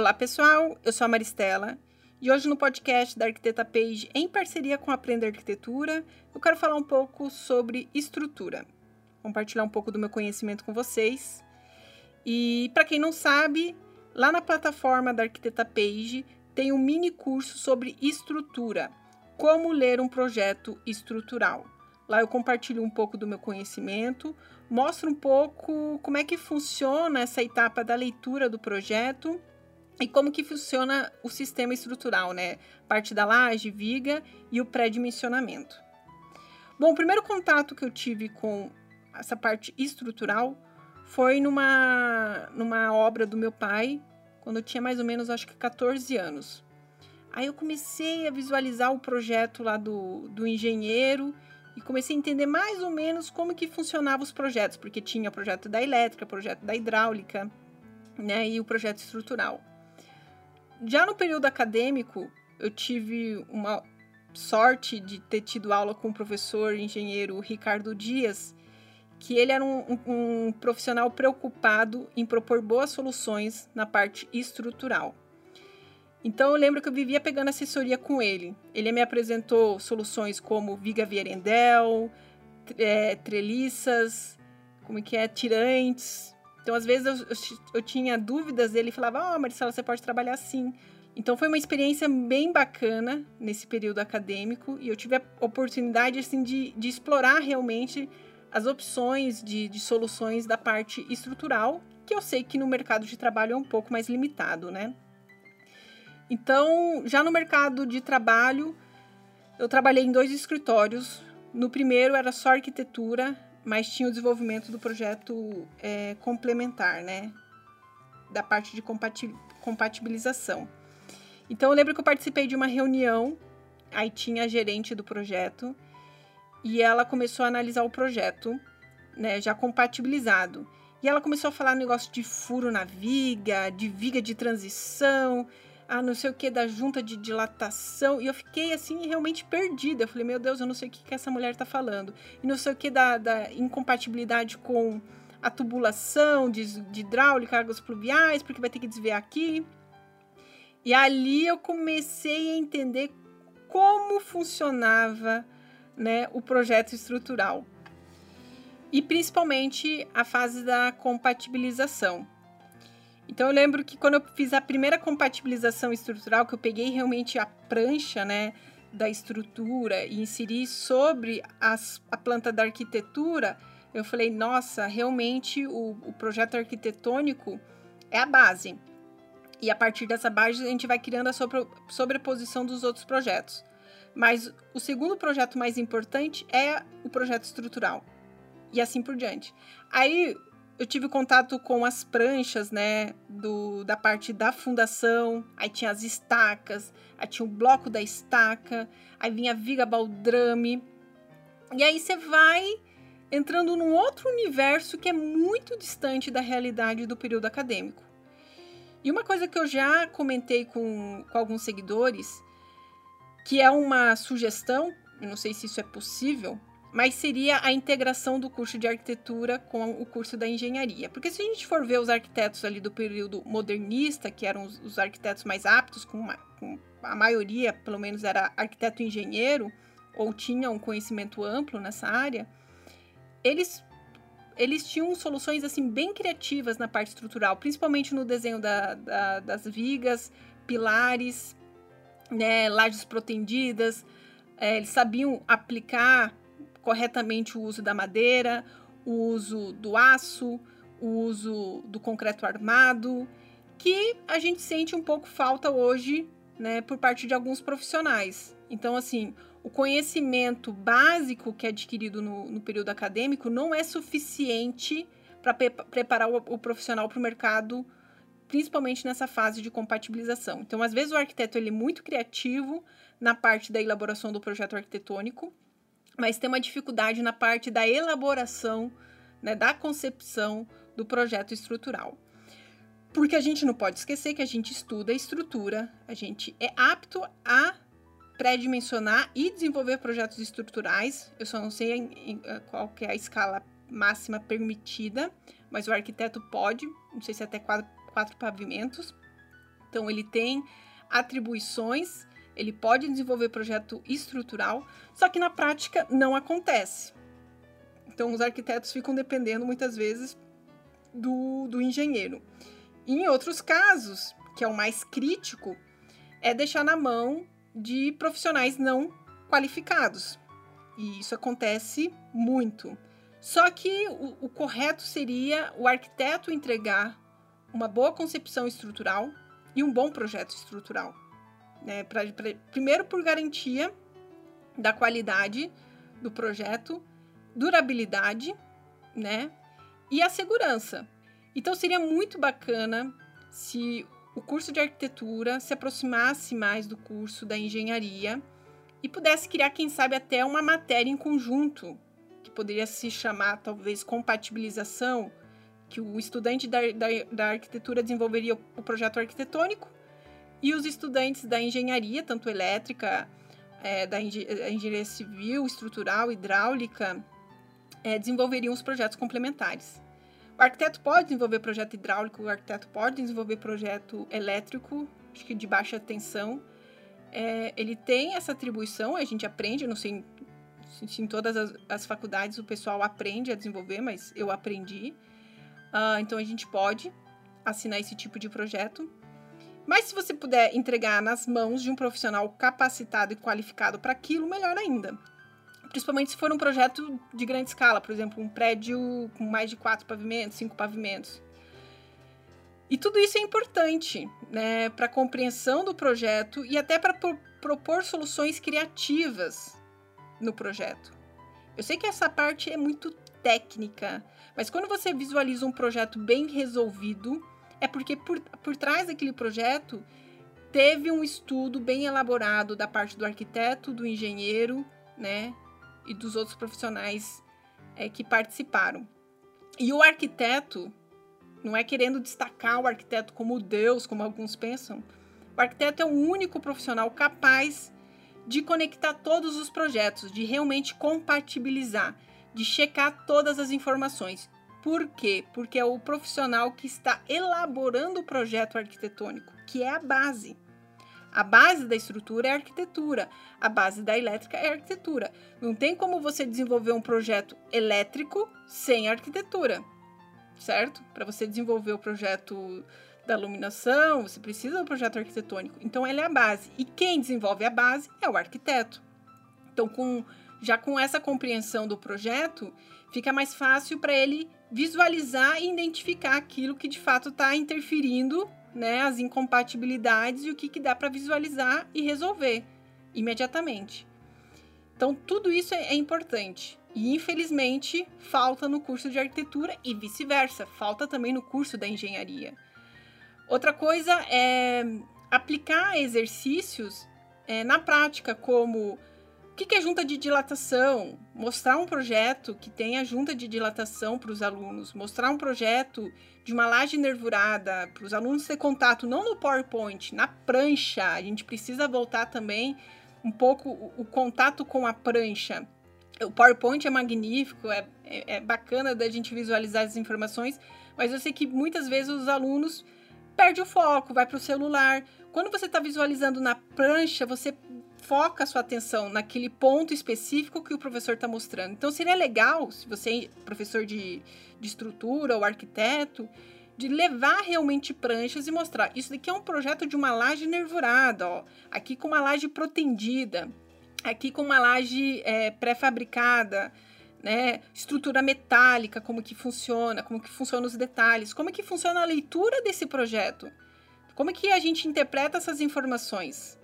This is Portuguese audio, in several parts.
Olá pessoal, eu sou a Maristela e hoje no podcast da Arquiteta Page, em parceria com Aprenda Arquitetura, eu quero falar um pouco sobre estrutura, compartilhar um pouco do meu conhecimento com vocês. E para quem não sabe, lá na plataforma da Arquiteta Page tem um mini curso sobre estrutura, como ler um projeto estrutural. Lá eu compartilho um pouco do meu conhecimento, mostro um pouco como é que funciona essa etapa da leitura do projeto e como que funciona o sistema estrutural, né? Parte da laje, viga e o pré-dimensionamento. Bom, o primeiro contato que eu tive com essa parte estrutural foi numa, numa obra do meu pai, quando eu tinha mais ou menos, acho que 14 anos. Aí eu comecei a visualizar o projeto lá do, do engenheiro e comecei a entender mais ou menos como que funcionavam os projetos, porque tinha o projeto da elétrica, o projeto da hidráulica, né, e o projeto estrutural. Já no período acadêmico, eu tive uma sorte de ter tido aula com o professor engenheiro Ricardo Dias, que ele era um, um, profissional preocupado em propor boas soluções na parte estrutural. Então eu lembro que eu vivia pegando assessoria com ele. Ele me apresentou soluções como viga vierendel, é, treliças, como que é, tirantes. Então às vezes eu, eu, tinha dúvidas dele e falava, ó, oh, Maricela, você pode trabalhar assim. Então foi uma experiência bem bacana nesse período acadêmico e eu tive a oportunidade assim de, de explorar realmente as opções de, de soluções da parte estrutural, que eu sei que no mercado de trabalho é um pouco mais limitado, né? Então, já no mercado de trabalho, eu trabalhei em dois escritórios. No primeiro era só arquitetura, mas tinha o desenvolvimento do projeto é, complementar, né? Da parte de compatibilização. Então, eu lembro que eu participei de uma reunião, aí tinha a gerente do projeto, e ela começou a analisar o projeto, né, já compatibilizado. E ela começou a falar negócio de furo na viga, de viga de transição, ah, não sei o que da junta de dilatação. E eu fiquei assim realmente perdida. Eu falei, meu Deus, eu não sei o que, que essa mulher tá falando. E não sei o que da, da incompatibilidade com a tubulação de, de hidráulica, águas pluviais, porque vai ter que desviar aqui. E ali eu comecei a entender como funcionava né, o projeto estrutural. E principalmente a fase da compatibilização. Então eu lembro que quando eu fiz a primeira compatibilização estrutural, que eu peguei realmente a prancha, né, da estrutura e inseri sobre as, a planta da arquitetura, eu falei, nossa, realmente o, o projeto arquitetônico é a base. E a partir dessa base a gente vai criando a sobre, sobreposição dos outros projetos. Mas o segundo projeto mais importante é o projeto estrutural. E assim por diante. Aí eu tive contato com as pranchas, né, do, da parte da fundação, aí tinha as estacas, aí tinha o bloco da estaca, aí vinha a viga baldrame. E aí você vai entrando num outro universo que é muito distante da realidade do período acadêmico. E uma coisa que eu já comentei com, com alguns seguidores, que é uma sugestão, eu não sei se isso é possível, mas seria a integração do curso de arquitetura com o curso da engenharia. Porque se a gente for ver os arquitetos ali do período modernista, que eram os, os arquitetos mais aptos, com, uma, com, a maioria, pelo menos, era arquiteto engenheiro, ou tinha um conhecimento amplo nessa área, eles, eles tinham soluções assim bem criativas na parte estrutural, principalmente no desenho da, da, das vigas, pilares, né, lajes protendidas. É, eles sabiam aplicar corretamente o uso da madeira, o uso do aço, o uso do concreto armado, que a gente sente um pouco falta hoje, né, por parte de alguns profissionais. Então, assim, o conhecimento básico que é adquirido no, no período acadêmico não é suficiente para pre preparar o, o profissional para o mercado, principalmente nessa fase de compatibilização. Então, às vezes, o arquiteto ele é muito criativo na parte da elaboração do projeto arquitetônico, mas tem uma dificuldade na parte da elaboração, né, da concepção do projeto estrutural. Porque a gente não pode esquecer que a gente estuda a estrutura, a gente é apto a pré-dimensionar e desenvolver projetos estruturais. Eu só não sei em, em, eh, qual é a escala máxima permitida, mas o arquiteto pode, não sei se até quatro, quatro pavimentos. Então, ele tem atribuições, ele pode desenvolver projeto estrutural, só que na prática não acontece. Então, os arquitetos ficam dependendo muitas vezes do, do engenheiro. E em outros casos, que é o mais crítico, é deixar na mão de profissionais não qualificados. E isso acontece muito. Só que o, o correto seria o arquiteto entregar uma boa concepção estrutural e um bom projeto estrutural. Né? Pra, pra, primeiro, por garantia da qualidade do projeto, durabilidade, né? E a segurança. Então, seria muito bacana se o curso de arquitetura se aproximasse mais do curso da engenharia e pudesse criar, quem sabe, até uma matéria em conjunto, que poderia se chamar, talvez, compatibilização, que o estudante da, da, da arquitetura desenvolveria o projeto arquitetônico e os estudantes da engenharia, tanto elétrica, é, da engenharia civil, estrutural, hidráulica, é, desenvolveriam os projetos complementares. O arquiteto pode desenvolver projeto hidráulico, o arquiteto pode desenvolver projeto elétrico, acho que de baixa tensão. É, ele tem essa atribuição, a gente aprende, não sei se em todas as, as, faculdades o pessoal aprende a desenvolver, mas eu aprendi. Uh, então a gente pode assinar esse tipo de projeto. Mas se você puder entregar nas mãos de um profissional capacitado e qualificado para aquilo, melhor ainda. Principalmente se for um projeto de grande escala, por exemplo, um prédio com mais de quatro pavimentos, cinco pavimentos. E tudo isso é importante né, para a compreensão do projeto e até para pro propor soluções criativas no projeto. Eu sei que essa parte é muito técnica, mas quando você visualiza um projeto bem resolvido, é porque por, por trás daquele projeto teve um estudo bem elaborado da parte do arquiteto, do engenheiro, né, e dos outros profissionais é, que participaram. E o arquiteto, não é querendo destacar o arquiteto como Deus, como alguns pensam, o arquiteto é o único profissional capaz de conectar todos os projetos, de realmente compatibilizar, de checar todas as informações. Por quê? Porque é o profissional que está elaborando o projeto arquitetônico, que é a base. A base da estrutura é a arquitetura, a base da elétrica é a arquitetura. Não tem como você desenvolver um projeto elétrico sem arquitetura, certo? Para você desenvolver o projeto da iluminação, você precisa do projeto arquitetônico. Então, ela é a base. E quem desenvolve a base é o arquiteto. Então, com, já com essa compreensão do projeto, fica mais fácil para ele visualizar e identificar aquilo que de fato está interferindo, né, as incompatibilidades e o que, que dá para visualizar e resolver imediatamente. Então, tudo isso é, é importante. E infelizmente falta no curso de arquitetura e vice-versa, falta também no curso da engenharia. Outra coisa é aplicar exercícios é, na prática, como o que é junta de dilatação, mostrar um projeto que tenha junta de dilatação para os alunos, mostrar um projeto de uma laje nervurada para os alunos ter contato, não no PowerPoint, na prancha. A gente precisa voltar também um pouco o, o contato com a prancha. O PowerPoint é magnífico, é, é, é bacana da gente visualizar as informações, mas eu sei que muitas vezes os alunos perde o foco, vai para o celular. Quando você está visualizando na prancha, você foca a sua atenção naquele ponto específico que o professor está mostrando. Então, seria legal, se você é professor de, de estrutura ou arquiteto, de levar realmente pranchas e mostrar. Isso daqui é um projeto de uma laje nervurada, ó. Aqui com uma laje protendida, aqui com uma laje é, pré-fabricada, né? Estrutura metálica, como que funciona, como que funcionam os detalhes, como que funciona a leitura desse projeto, como que a gente interpreta essas informações.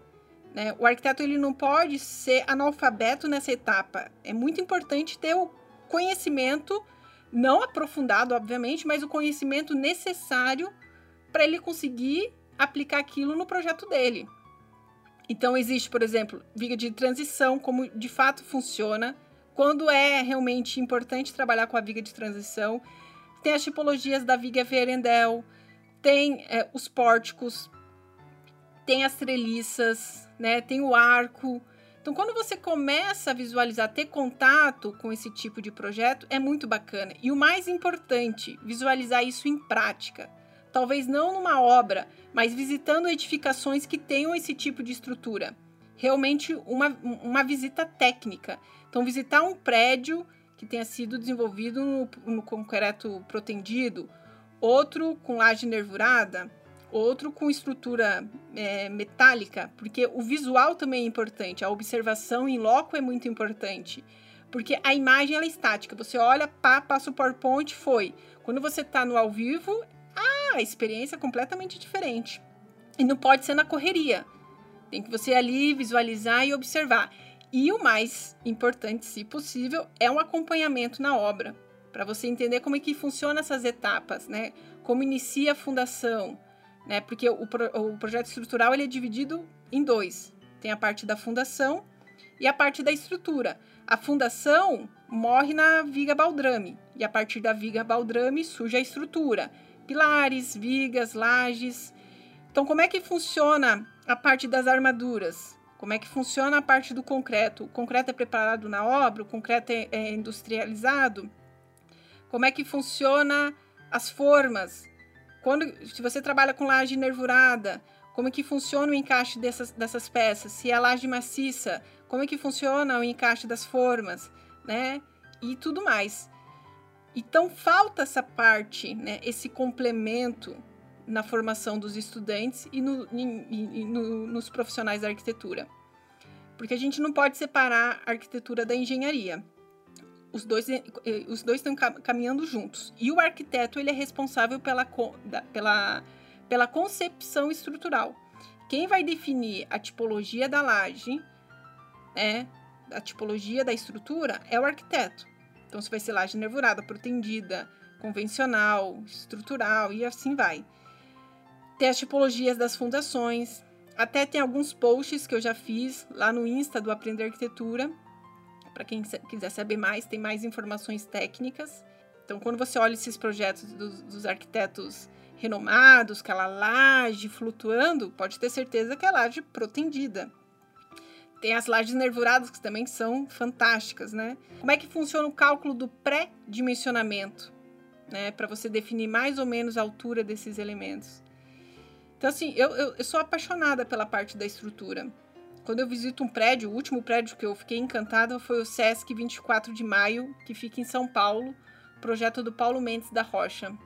Né? O arquiteto ele não pode ser analfabeto nessa etapa. É muito importante ter o conhecimento, não aprofundado, obviamente, mas o conhecimento necessário para ele conseguir aplicar aquilo no projeto dele. Então, existe, por exemplo, viga de transição, como de fato funciona, quando é realmente importante trabalhar com a viga de transição. Tem as tipologias da viga Verendel, tem é, os pórticos, tem as treliças, né? Tem o arco. Então, quando você começa a visualizar, ter contato com esse tipo de projeto, é muito bacana. E o mais importante, visualizar isso em prática. talvez não numa obra, mas visitando edificações que tenham esse tipo de estrutura. Realmente uma, uma visita técnica. Então, visitar um prédio que tenha sido desenvolvido no, no concreto protendido, outro com laje nervurada, outro com estrutura é, metálica, porque o visual também é importante, a observação em loco é muito importante, porque a imagem ela é estática, você olha, pá, passa o PowerPoint, foi. Quando você está no ao vivo, ah, a experiência é completamente diferente. E não pode ser na correria. Tem que você ali visualizar e observar. E o mais importante, se possível, é um acompanhamento na obra, para você entender como é que funciona essas etapas, né? Como inicia a fundação, né? Porque o, pro, o projeto estrutural ele é dividido em dois. Tem a parte da fundação e a parte da estrutura. A fundação morre na viga baldrame e a partir da viga baldrame surge a estrutura, pilares, vigas, lajes. Então, como é que funciona a parte das armaduras? Como é que funciona a parte do concreto? O concreto é preparado na obra, o concreto é, é industrializado? Como é que funciona as formas? Quando, se você trabalha com laje nervurada, como é que funciona o encaixe dessas, dessas peças? Se é laje maciça, como é que funciona o encaixe das formas, né? E tudo mais. Então falta essa parte, né? Esse complemento na formação dos estudantes e, no, e, e no, nos profissionais da arquitetura. Porque a gente não pode separar a arquitetura da engenharia os dois, eh, os dois estão caminhando juntos. E o arquiteto ele é responsável pela, pela, pela concepção estrutural. Quem vai definir a tipologia da laje, né, a tipologia da estrutura, é o arquiteto. Então, se vai ser laje nervurada, protendida, convencional, estrutural e assim vai. Tem as tipologias das fundações. Até tem alguns posts que eu já fiz lá no Insta do Aprender Arquitetura, para quem quiser saber mais, tem mais informações técnicas. Então, quando você olha esses projetos dos, dos arquitetos renomados, aquela laje flutuando, pode ter certeza que é laje protendida. Tem as lajes nervuradas que também são fantásticas, né? Como é que funciona o cálculo do pré-dimensionamento, né? Para você definir mais ou menos a altura desses elementos. Então, assim, eu, eu, eu sou apaixonada pela parte da estrutura. Quando eu visito um prédio, o último prédio que eu fiquei encantada foi o Sesc 24 de Maio, que fica em São Paulo, projeto do Paulo Mendes da Rocha.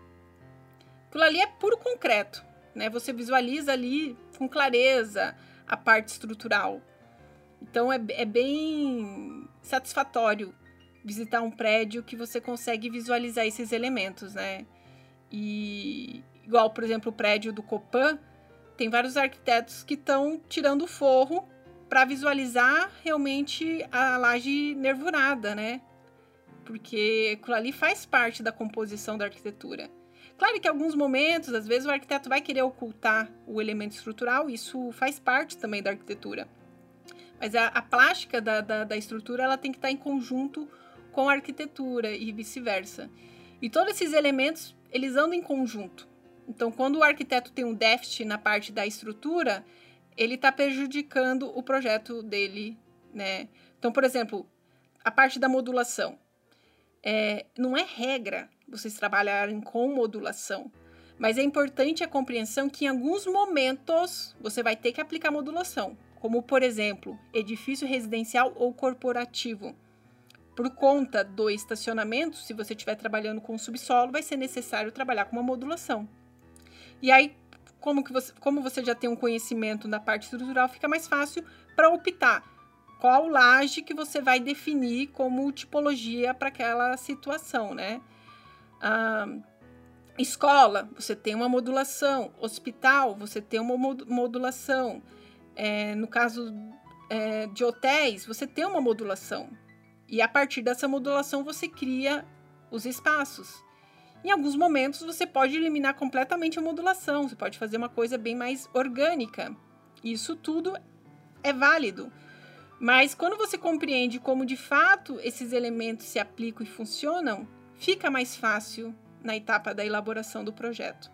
Aquilo ali é puro concreto, né? Você visualiza ali com clareza a parte estrutural. Então é, é bem satisfatório visitar um prédio que você consegue visualizar esses elementos, né? E igual, por exemplo, o prédio do Copan, tem vários arquitetos que estão tirando o forro para visualizar realmente a laje nervurada, né? Porque aquilo ali faz parte da composição da arquitetura. Claro que em alguns momentos, às vezes, o arquiteto vai querer ocultar o elemento estrutural, isso faz parte também da arquitetura. Mas a, a plástica da, da, da, estrutura ela tem que estar em conjunto com a arquitetura e vice-versa. E todos esses elementos, eles andam em conjunto. Então, quando o arquiteto tem um déficit na parte da estrutura, ele está prejudicando o projeto dele, né? Então, por exemplo, a parte da modulação. É, não é regra vocês trabalharem com modulação, mas é importante a compreensão que em alguns momentos você vai ter que aplicar modulação, como por exemplo, edifício residencial ou corporativo. Por conta do estacionamento, se você estiver trabalhando com subsolo, vai ser necessário trabalhar com uma modulação. E aí, como, que você, como você já tem um conhecimento da parte estrutural, fica mais fácil para optar qual laje que você vai definir como tipologia para aquela situação, né? Ah, escola, você tem uma modulação. Hospital, você tem uma modulação. É, no caso é, de hotéis, você tem uma modulação. E a partir dessa modulação, você cria os espaços. Em alguns momentos você pode eliminar completamente a modulação, você pode fazer uma coisa bem mais orgânica. Isso tudo é válido. Mas quando você compreende como de fato esses elementos se aplicam e funcionam, fica mais fácil na etapa da elaboração do projeto.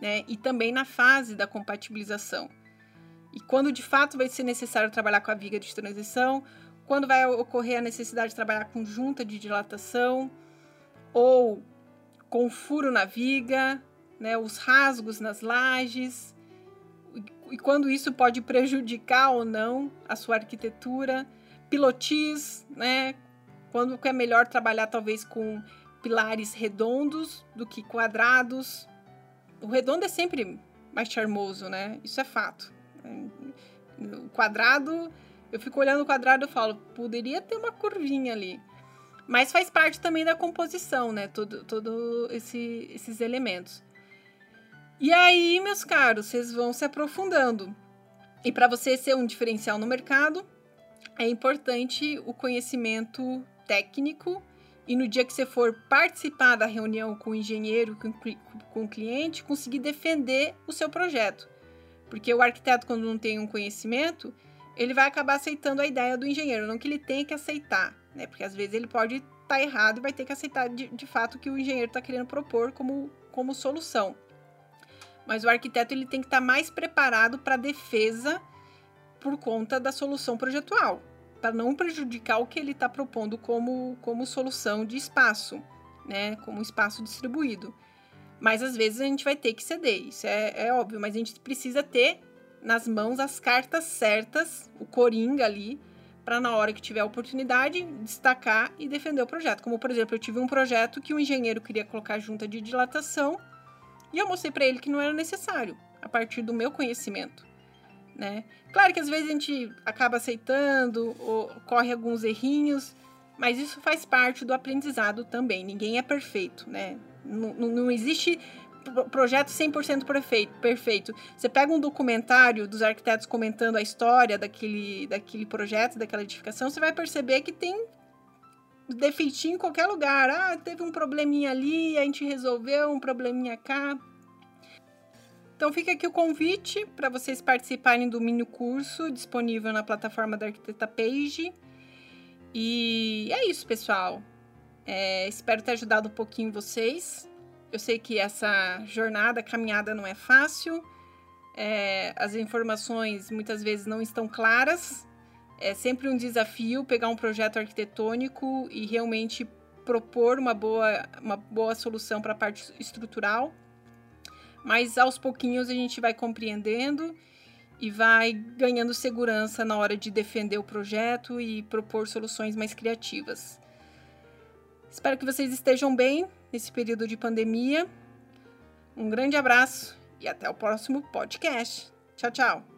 Né? E também na fase da compatibilização. E quando de fato vai ser necessário trabalhar com a viga de transição, quando vai ocorrer a necessidade de trabalhar com junta de dilatação, ou com furo na viga, né, os rasgos nas lajes, e quando isso pode prejudicar ou não a sua arquitetura, pilotis, né, quando é melhor trabalhar talvez com pilares redondos do que quadrados. O redondo é sempre mais charmoso, né? Isso é fato. O quadrado, eu fico olhando o quadrado e falo, poderia ter uma curvinha ali. Mas faz parte também da composição, né? Todo, todo esse, esses elementos. E aí, meus caros, vocês vão se aprofundando. E para você ser um diferencial no mercado, é importante o conhecimento técnico e no dia que você for participar da reunião com o engenheiro, com, com o cliente, conseguir defender o seu projeto. Porque o arquiteto, quando não tem um conhecimento, ele vai acabar aceitando a ideia do engenheiro, não que ele tenha que aceitar, né? Porque às vezes ele pode estar tá errado e vai ter que aceitar de, de fato o que o engenheiro está querendo propor como, como solução. Mas o arquiteto ele tem que estar tá mais preparado para a defesa por conta da solução projetual para não prejudicar o que ele está propondo como, como solução de espaço, né? Como espaço distribuído. Mas às vezes a gente vai ter que ceder, isso é, é óbvio, mas a gente precisa ter nas mãos as cartas certas, o coringa ali, para na hora que tiver a oportunidade destacar e defender o projeto. Como por exemplo, eu tive um projeto que o engenheiro queria colocar junta de dilatação e eu mostrei para ele que não era necessário, a partir do meu conhecimento né? Claro que às vezes a gente acaba aceitando ou corre alguns errinhos, mas isso faz parte do aprendizado também. Ninguém é perfeito, né? Não existe projeto 100% perfeito, perfeito. Você pega um documentário dos arquitetos comentando a história daquele, daquele projeto, daquela edificação, você vai perceber que tem defeitinho em qualquer lugar. Ah, teve um probleminha ali, a gente resolveu um probleminha cá. Então fica aqui o convite para vocês participarem do mini curso disponível na plataforma da Arquiteta Page. E é isso, pessoal. É, espero ter ajudado um pouquinho vocês. Eu sei que essa jornada, caminhada não é fácil. É, as informações muitas vezes não estão claras. É sempre um desafio pegar um projeto arquitetônico e realmente propor uma boa, uma boa solução para a parte estrutural mas aos pouquinhos a gente vai compreendendo e vai ganhando segurança na hora de defender o projeto e propor soluções mais criativas. Espero que vocês estejam bem nesse período de pandemia. Um grande abraço e até o próximo podcast. Tchau, tchau!